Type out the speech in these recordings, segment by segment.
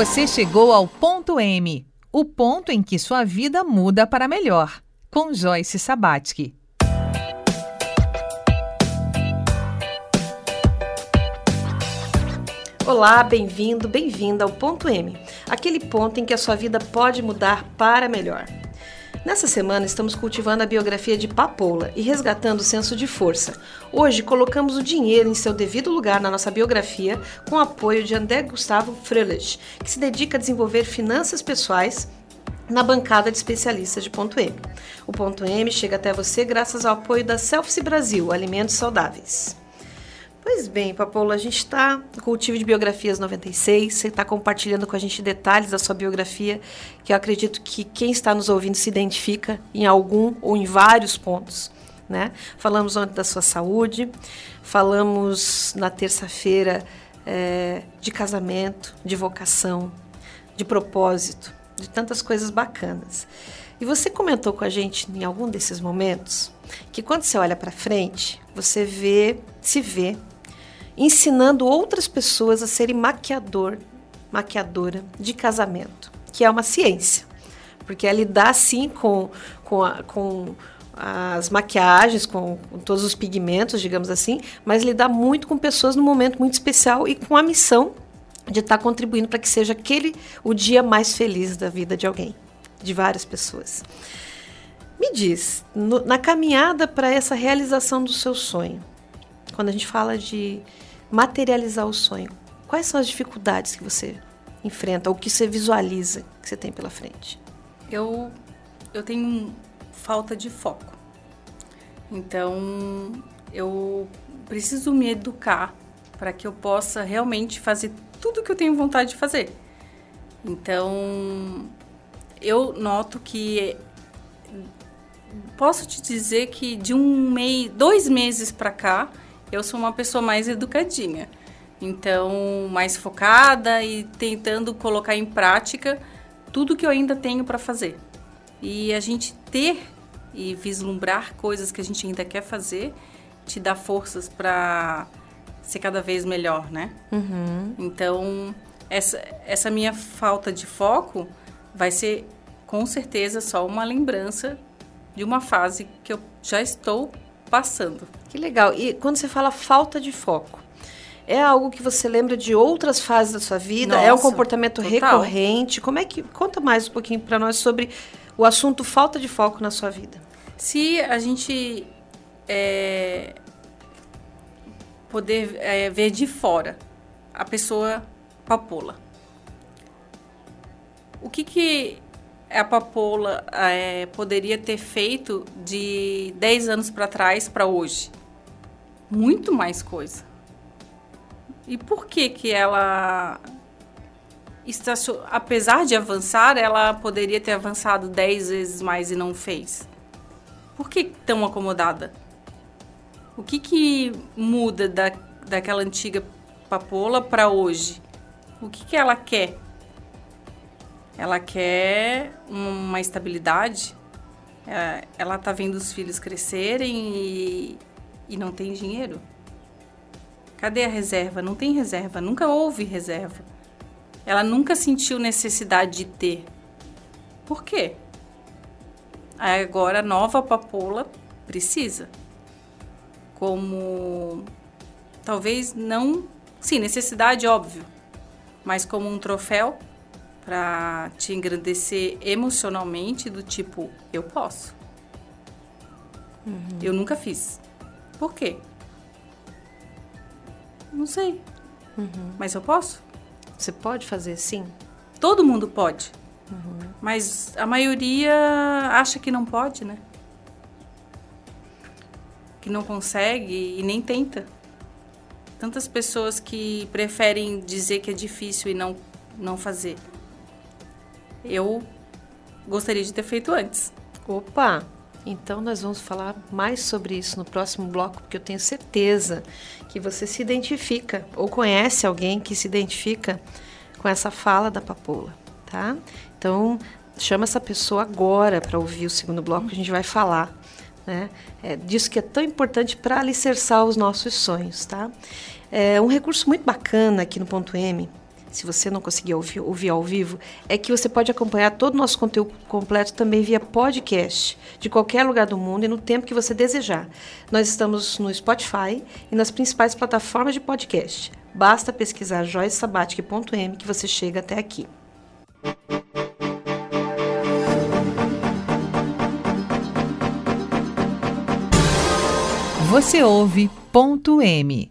Você chegou ao ponto M, o ponto em que sua vida muda para melhor, com Joyce Sabatsky. Olá, bem-vindo, bem-vinda ao ponto M, aquele ponto em que a sua vida pode mudar para melhor. Nessa semana estamos cultivando a biografia de Papoula e resgatando o senso de força. Hoje colocamos o dinheiro em seu devido lugar na nossa biografia com o apoio de André Gustavo Fröhlich, que se dedica a desenvolver finanças pessoais na bancada de especialistas de Ponto M. O Ponto M chega até você graças ao apoio da Selfie Brasil, Alimentos Saudáveis. Pois bem, Papoula, a gente está no Cultivo de Biografias 96, você está compartilhando com a gente detalhes da sua biografia, que eu acredito que quem está nos ouvindo se identifica em algum ou em vários pontos. Né? Falamos ontem da sua saúde, falamos na terça-feira é, de casamento, de vocação, de propósito, de tantas coisas bacanas. E você comentou com a gente em algum desses momentos que quando você olha para frente, você vê, se vê ensinando outras pessoas a serem maquiador, maquiadora de casamento, que é uma ciência, porque é lidar sim com, com, a, com as maquiagens, com, com, todos os pigmentos, digamos assim, mas lidar muito com pessoas num momento muito especial e com a missão de estar contribuindo para que seja aquele o dia mais feliz da vida de alguém, de várias pessoas. Me diz, no, na caminhada para essa realização do seu sonho, quando a gente fala de materializar o sonho, quais são as dificuldades que você enfrenta ou que você visualiza que você tem pela frente? Eu eu tenho falta de foco. Então, eu preciso me educar para que eu possa realmente fazer tudo que eu tenho vontade de fazer. Então, eu noto que posso te dizer que de um mês, dois meses para cá, eu sou uma pessoa mais educadinha. Então, mais focada e tentando colocar em prática tudo que eu ainda tenho para fazer. E a gente ter e vislumbrar coisas que a gente ainda quer fazer te dá forças para ser cada vez melhor, né? Uhum. Então, essa, essa minha falta de foco vai ser com certeza só uma lembrança de uma fase que eu já estou passando. Que legal. E quando você fala falta de foco, é algo que você lembra de outras fases da sua vida? Nossa, é um comportamento total. recorrente? Como é que conta mais um pouquinho para nós sobre o assunto falta de foco na sua vida? Se a gente é, poder é, ver de fora a pessoa papola, o que que a papoula é, poderia ter feito de 10 anos para trás para hoje? Muito mais coisa. E por que que ela apesar de avançar, ela poderia ter avançado 10 vezes mais e não fez? Por que tão acomodada? O que que muda da, daquela antiga papoula para hoje? O que que ela quer? Ela quer uma estabilidade. É, ela tá vendo os filhos crescerem e, e não tem dinheiro. Cadê a reserva? Não tem reserva. Nunca houve reserva. Ela nunca sentiu necessidade de ter. Por quê? Agora a nova papoula precisa. Como talvez não, sim, necessidade óbvio, mas como um troféu para te engrandecer emocionalmente do tipo, eu posso. Uhum. Eu nunca fiz. Por quê? Não sei. Uhum. Mas eu posso? Você pode fazer sim? Todo mundo pode. Uhum. Mas a maioria acha que não pode, né? Que não consegue e nem tenta. Tantas pessoas que preferem dizer que é difícil e não, não fazer eu gostaria de ter feito antes. Opa! Então nós vamos falar mais sobre isso no próximo bloco, porque eu tenho certeza que você se identifica ou conhece alguém que se identifica com essa fala da papoula, tá? Então chama essa pessoa agora para ouvir o segundo bloco que a gente vai falar, né? É, disso que é tão importante para alicerçar os nossos sonhos, tá? É um recurso muito bacana aqui no ponto M se você não conseguir ouvir, ouvir, ao vivo, é que você pode acompanhar todo o nosso conteúdo completo também via podcast, de qualquer lugar do mundo e no tempo que você desejar. Nós estamos no Spotify e nas principais plataformas de podcast. Basta pesquisar joycesabatic.m que você chega até aqui. Você ouve ponto M.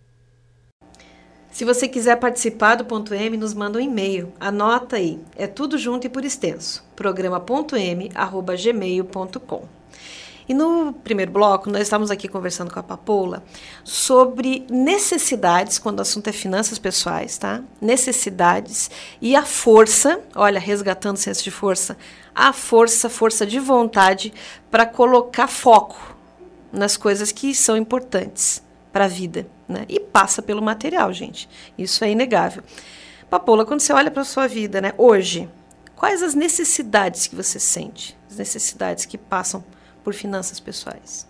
Se você quiser participar do ponto M, nos manda um e-mail. Anota aí. É tudo junto e por extenso. programa.m@gmail.com. E no primeiro bloco, nós estamos aqui conversando com a Papoula sobre necessidades, quando o assunto é finanças pessoais, tá? Necessidades e a força, olha, resgatando o senso de força, a força, força de vontade para colocar foco nas coisas que são importantes para a vida. Né? E passa pelo material, gente. Isso é inegável. Papola, quando você olha para a sua vida, né, hoje, quais as necessidades que você sente? As necessidades que passam por finanças pessoais?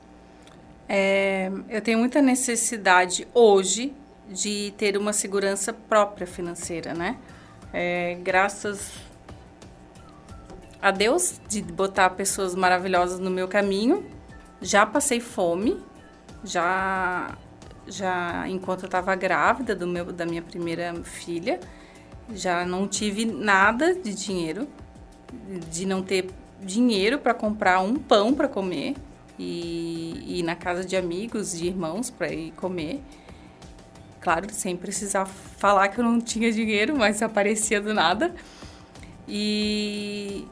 É, eu tenho muita necessidade hoje de ter uma segurança própria financeira, né? É, graças a Deus de botar pessoas maravilhosas no meu caminho. Já passei fome, já já enquanto eu estava grávida do meu, da minha primeira filha, já não tive nada de dinheiro, de não ter dinheiro para comprar um pão para comer e, ir na casa de amigos, de irmãos para ir comer. Claro, sem precisar falar que eu não tinha dinheiro, mas aparecia do nada. E,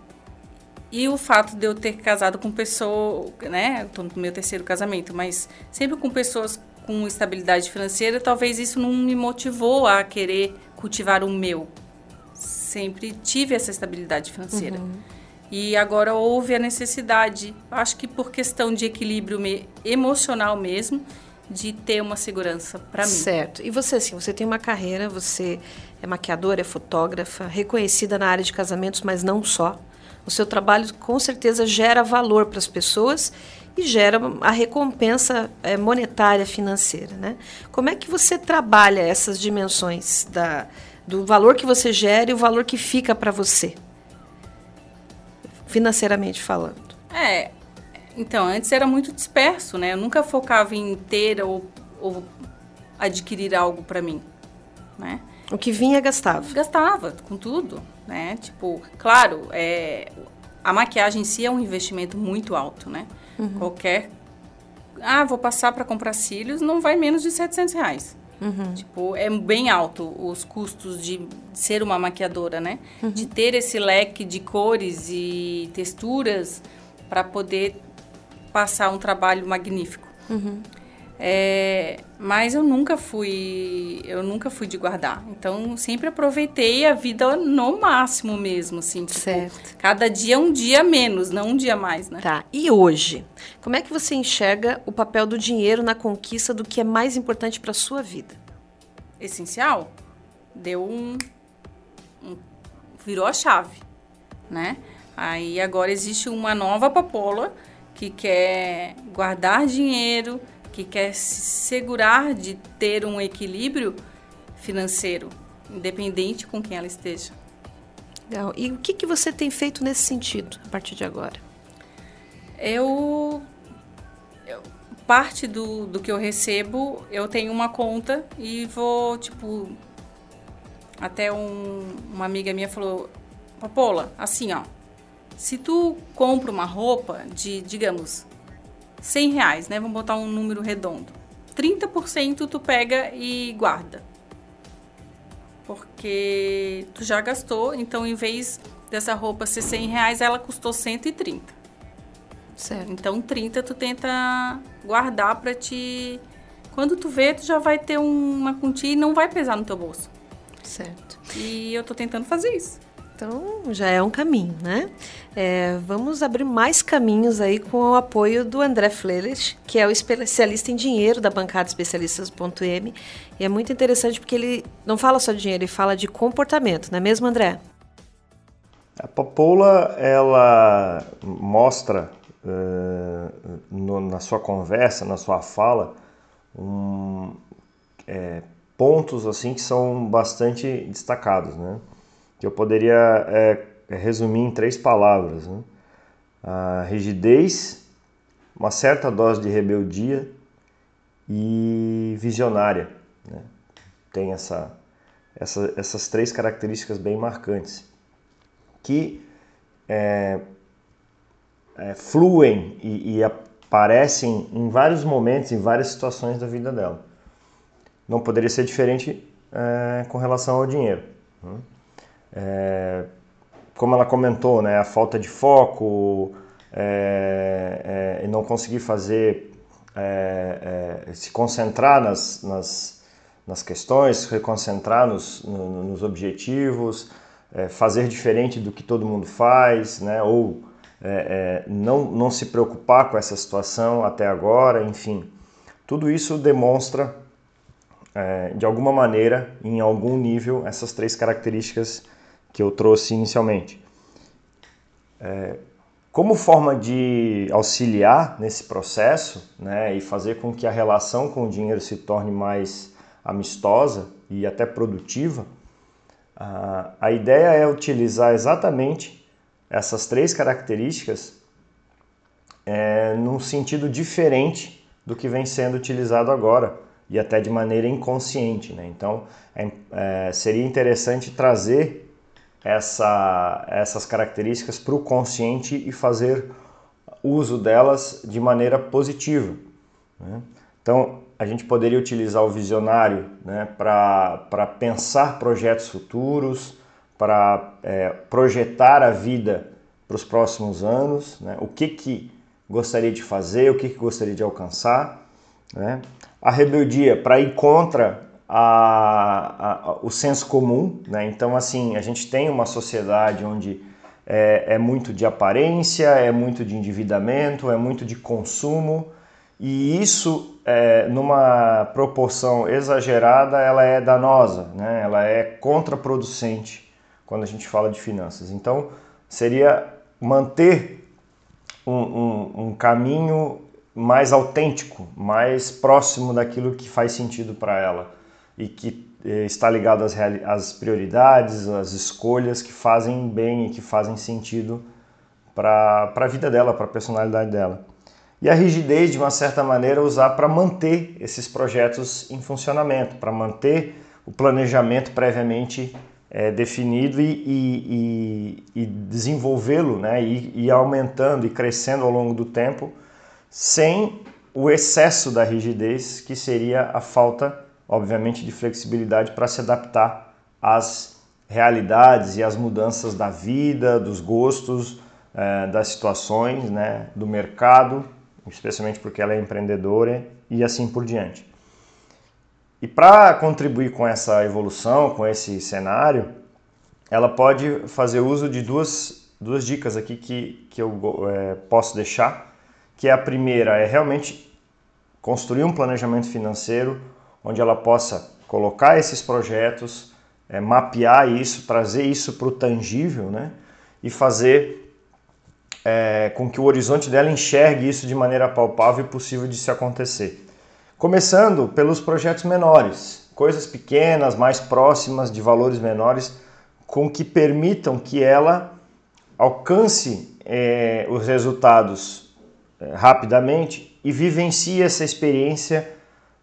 e o fato de eu ter casado com pessoas, né? Estou no meu terceiro casamento, mas sempre com pessoas com estabilidade financeira, talvez isso não me motivou a querer cultivar o meu. Sempre tive essa estabilidade financeira. Uhum. E agora houve a necessidade, acho que por questão de equilíbrio me, emocional mesmo, de ter uma segurança para mim. Certo. E você, assim, você tem uma carreira, você é maquiadora, é fotógrafa, reconhecida na área de casamentos, mas não só. O seu trabalho com certeza gera valor para as pessoas e gera a recompensa é, monetária financeira. Né? Como é que você trabalha essas dimensões da, do valor que você gera e o valor que fica para você, financeiramente falando? É, então, antes era muito disperso, né? Eu nunca focava em ter ou, ou adquirir algo para mim, né? O que vinha, gastava? Gastava, com tudo, né? Tipo, claro, é, a maquiagem em si é um investimento muito alto, né? Uhum. Qualquer. Ah, vou passar para comprar cílios, não vai menos de 700 reais. Uhum. Tipo, é bem alto os custos de ser uma maquiadora, né? Uhum. De ter esse leque de cores e texturas para poder passar um trabalho magnífico. Uhum. É, mas eu nunca fui, eu nunca fui de guardar. Então sempre aproveitei a vida no máximo mesmo, assim. Tipo, certo. Cada dia um dia menos, não um dia mais, né? Tá. E hoje, como é que você enxerga o papel do dinheiro na conquista do que é mais importante para sua vida? Essencial. Deu um, um virou a chave, né? Aí agora existe uma nova papola que quer guardar dinheiro que quer se segurar de ter um equilíbrio financeiro, independente com quem ela esteja. Legal. E o que, que você tem feito nesse sentido a partir de agora? Eu, eu parte do, do que eu recebo, eu tenho uma conta e vou, tipo, até um, uma amiga minha falou, Papola, assim, ó, se tu compra uma roupa de, digamos, 100 reais, né? Vamos botar um número redondo. 30% tu pega e guarda. Porque tu já gastou, então em vez dessa roupa ser 100 reais, ela custou 130. Certo. Então 30 tu tenta guardar para te... Quando tu vê, tu já vai ter uma quantia e não vai pesar no teu bolso. Certo. E eu tô tentando fazer isso. Então já é um caminho, né? É, vamos abrir mais caminhos aí com o apoio do André Fleles, que é o especialista em dinheiro da bancada especialistas.m. E é muito interessante porque ele não fala só de dinheiro, ele fala de comportamento, não é mesmo, André? A Papoula, ela mostra uh, no, na sua conversa, na sua fala, um, é, pontos assim que são bastante destacados, né? Que eu poderia é, resumir em três palavras: né? a rigidez, uma certa dose de rebeldia e visionária. Né? Tem essa, essa, essas três características bem marcantes que é, é, fluem e, e aparecem em vários momentos, em várias situações da vida dela. Não poderia ser diferente é, com relação ao dinheiro. Né? É, como ela comentou, né, a falta de foco é, é, e não conseguir fazer, é, é, se concentrar nas, nas, nas questões, se concentrar nos, no, nos objetivos, é, fazer diferente do que todo mundo faz, né, ou não, não se preocupar com essa situação até agora, enfim. Tudo isso demonstra, de alguma maneira, em algum nível, essas três características que eu trouxe inicialmente. É, como forma de auxiliar nesse processo né, e fazer com que a relação com o dinheiro se torne mais amistosa e até produtiva, a, a ideia é utilizar exatamente essas três características é, num sentido diferente do que vem sendo utilizado agora e até de maneira inconsciente. Né? Então, é, é, seria interessante trazer essa, essas características para o consciente e fazer uso delas de maneira positiva. Né? Então, a gente poderia utilizar o visionário né, para pensar projetos futuros, para é, projetar a vida para os próximos anos, né? o que, que gostaria de fazer, o que, que gostaria de alcançar. Né? A rebeldia para ir contra a, a, o senso comum, né? Então, assim, a gente tem uma sociedade onde é, é, muito de aparência, é muito de endividamento, é muito de consumo, e isso, é, numa proporção exagerada, ela é danosa, né? Ela é contraproducente quando a gente fala de finanças. Então, seria manter um, um, um caminho mais autêntico, mais próximo daquilo que faz sentido para ela e que eh, está ligado às, às prioridades, às escolhas que fazem bem e que fazem sentido para a vida dela, para a personalidade dela. E a rigidez, de uma certa maneira, usar para manter esses projetos em funcionamento, para manter o planejamento previamente é, definido e, e, e, e desenvolvê-lo, né, e, e aumentando e crescendo ao longo do tempo, sem o excesso da rigidez, que seria a falta obviamente, de flexibilidade para se adaptar às realidades e às mudanças da vida, dos gostos, é, das situações, né, do mercado, especialmente porque ela é empreendedora e assim por diante. E para contribuir com essa evolução, com esse cenário, ela pode fazer uso de duas, duas dicas aqui que, que eu é, posso deixar, que a primeira é realmente construir um planejamento financeiro onde ela possa colocar esses projetos, é, mapear isso, trazer isso para o tangível né? e fazer é, com que o horizonte dela enxergue isso de maneira palpável e possível de se acontecer. Começando pelos projetos menores, coisas pequenas, mais próximas, de valores menores, com que permitam que ela alcance é, os resultados é, rapidamente e vivencie essa experiência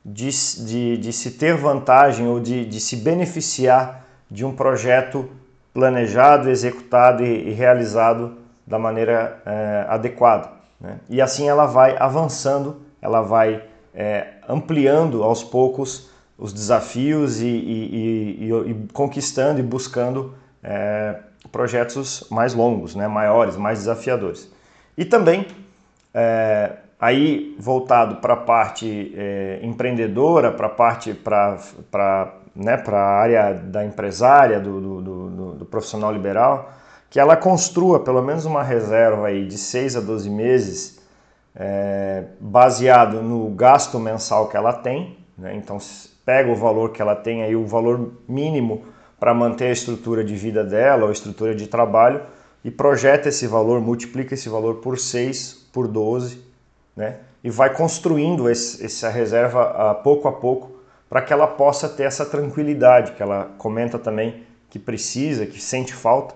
de, de, de se ter vantagem ou de, de, se beneficiar de um projeto planejado, executado e, e realizado da maneira é, adequada. Né? E assim ela vai avançando, ela vai é, ampliando aos poucos os desafios e, e, e conquistando e buscando é, projetos mais longos, né? maiores, mais desafiadores. E também é, aí voltado para a parte é, empreendedora, para a parte para né, a área da empresária, do, do, do, do, profissional liberal, que ela construa pelo menos uma reserva aí de 6 a 12 meses é, baseado no gasto mensal que ela tem, né, então pega o valor que ela tem aí, o valor mínimo para manter a estrutura de vida dela ou a estrutura de trabalho e projeta esse valor, multiplica esse valor por 6, por 12 né? E vai construindo esse, essa reserva a pouco a pouco para que ela possa ter essa tranquilidade que ela comenta também que precisa, que sente falta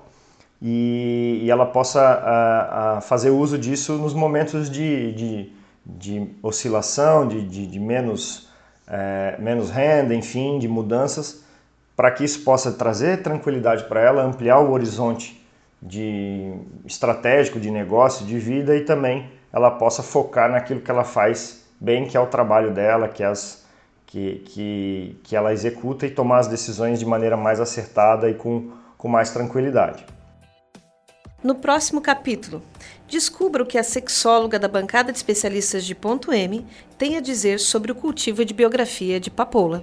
e, e ela possa a, a fazer uso disso nos momentos de, de, de oscilação, de, de, de menos, é, menos renda, enfim, de mudanças, para que isso possa trazer tranquilidade para ela, ampliar o horizonte de estratégico de negócio, de vida e também ela possa focar naquilo que ela faz bem, que é o trabalho dela, que, é as, que, que, que ela executa e tomar as decisões de maneira mais acertada e com, com mais tranquilidade. No próximo capítulo, descubra o que a sexóloga da bancada de especialistas de Ponto M tem a dizer sobre o cultivo de biografia de Papoula.